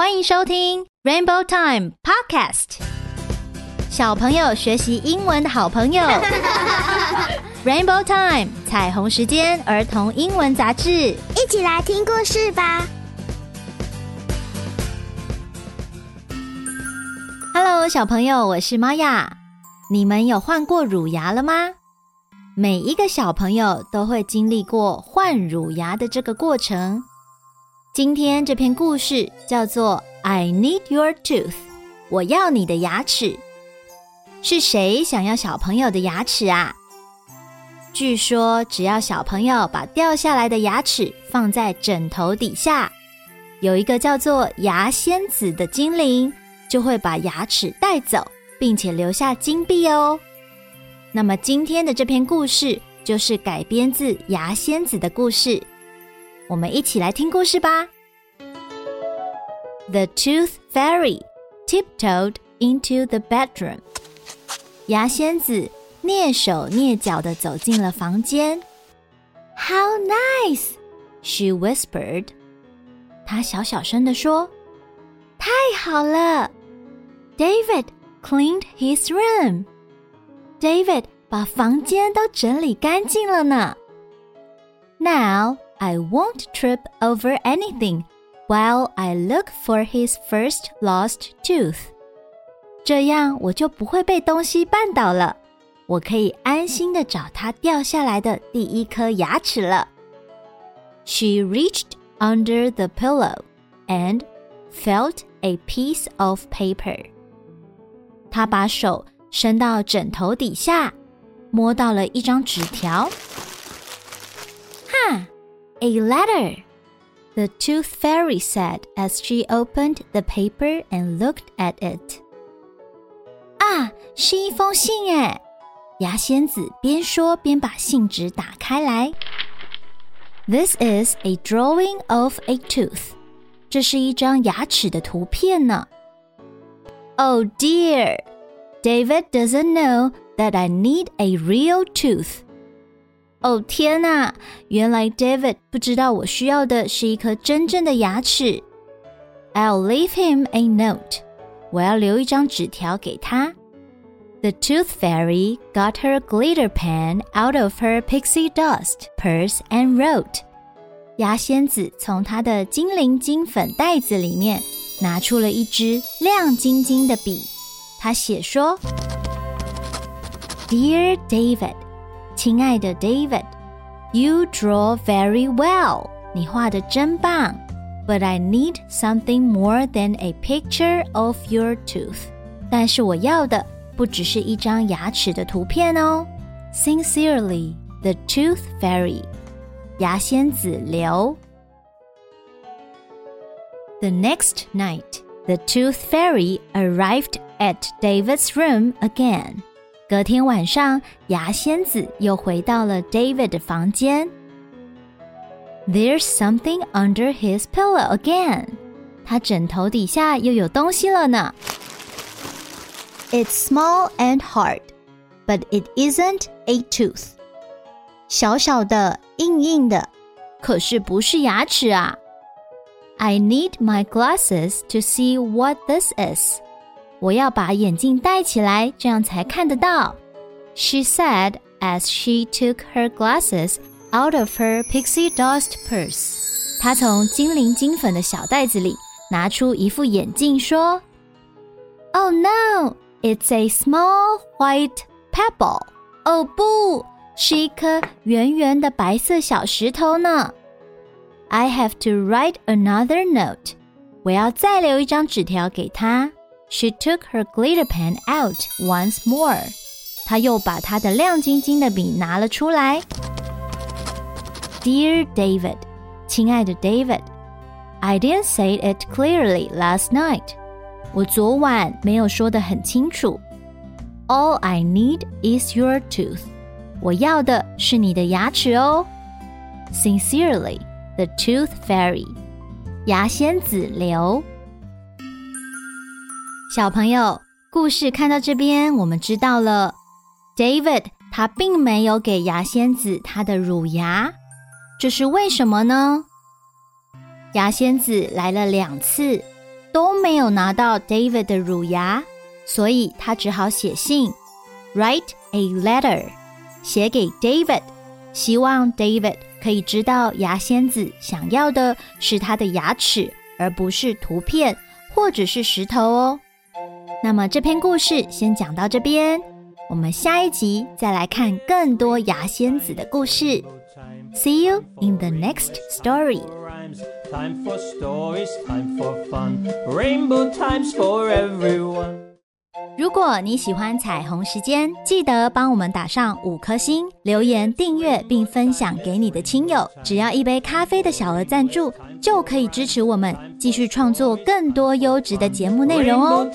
欢迎收听 Rainbow Time Podcast，小朋友学习英文的好朋友。Rainbow Time 彩虹时间儿童英文杂志，一起来听故事吧。Hello，小朋友，我是玛雅。你们有换过乳牙了吗？每一个小朋友都会经历过换乳牙的这个过程。今天这篇故事叫做《I Need Your Tooth》，我要你的牙齿。是谁想要小朋友的牙齿啊？据说只要小朋友把掉下来的牙齿放在枕头底下，有一个叫做牙仙子的精灵就会把牙齿带走，并且留下金币哦。那么今天的这篇故事就是改编自牙仙子的故事。我们一起来听故事吧。The Tooth Fairy tiptoed into the bedroom。牙仙子蹑手蹑脚地走进了房间。How nice! She whispered。她小小声地说：“太好了。” David cleaned his room。David 把房间都整理干净了呢。Now I won't trip over anything while I look for his first lost tooth。这样我就不会被东西绊倒了，我可以安心的找他掉下来的第一颗牙齿了。She reached under the pillow and felt a piece of paper。她把手伸到枕头底下，摸到了一张纸条。 哈！A letter, the tooth fairy said as she opened the paper and looked at it. 啊，是一封信哎！牙仙子边说边把信纸打开来。This is a drawing of a tooth. 这是一张牙齿的图片呢。Oh dear, David doesn't know that I need a real tooth. 哦天哪！原来 David 不知道我需要的是一颗真正的牙齿。I'll leave him a note。我要留一张纸条给他。The Tooth Fairy got her glitter pen out of her pixie dust purse and wrote。牙仙子从她的精灵金粉袋子里面拿出了一支亮晶晶的笔，她写说：“Dear David。” 亲爱的 David，You draw very well，你画的真棒。But I need something more than a picture of your tooth。但是我要的不只是一张牙齿的图片哦。Sincerely, the Tooth Fairy，牙仙子留。The next night, the Tooth Fairy arrived at David's room again. 隔天晚上，牙仙子又回到了 David 的房间。There's something under his pillow again。他枕头底下又有东西了呢。It's small and hard, but it isn't a tooth。小小的，硬硬的，可是不是牙齿啊。I need my glasses to see what this is。 我要把眼镜戴起来，这样才看得到。She said as she took her glasses out of her pixie dust purse。她从精灵金粉的小袋子里拿出一副眼镜，说：“Oh no, it's a small white pebble。”哦不，是一颗圆圆的白色小石头呢。I have to write another note。我要再留一张纸条给他。 she took her glitter pen out once more. more。她又把她的亮晶晶的笔拿了出来。Dear David，亲爱的 David，I didn't say it clearly last night。我昨晚没有说得很清楚。All I need is your tooth。我要的是你的牙齿哦。Sincerely, the Tooth Fairy。牙仙子留。小朋友，故事看到这边，我们知道了，David 他并没有给牙仙子他的乳牙，这是为什么呢？牙仙子来了两次，都没有拿到 David 的乳牙，所以他只好写信，write a letter，写给 David，希望 David 可以知道牙仙子想要的是他的牙齿，而不是图片或者是石头哦。那么这篇故事先讲到这边，我们下一集再来看更多牙仙子的故事。See you in the next story. Time for stories, time for fun. Rainbow times for everyone. 如果你喜欢彩虹时间，记得帮我们打上五颗星，留言订阅并分享给你的亲友。只要一杯咖啡的小额赞助，就可以支持我们继续创作更多优质的节目内容哦。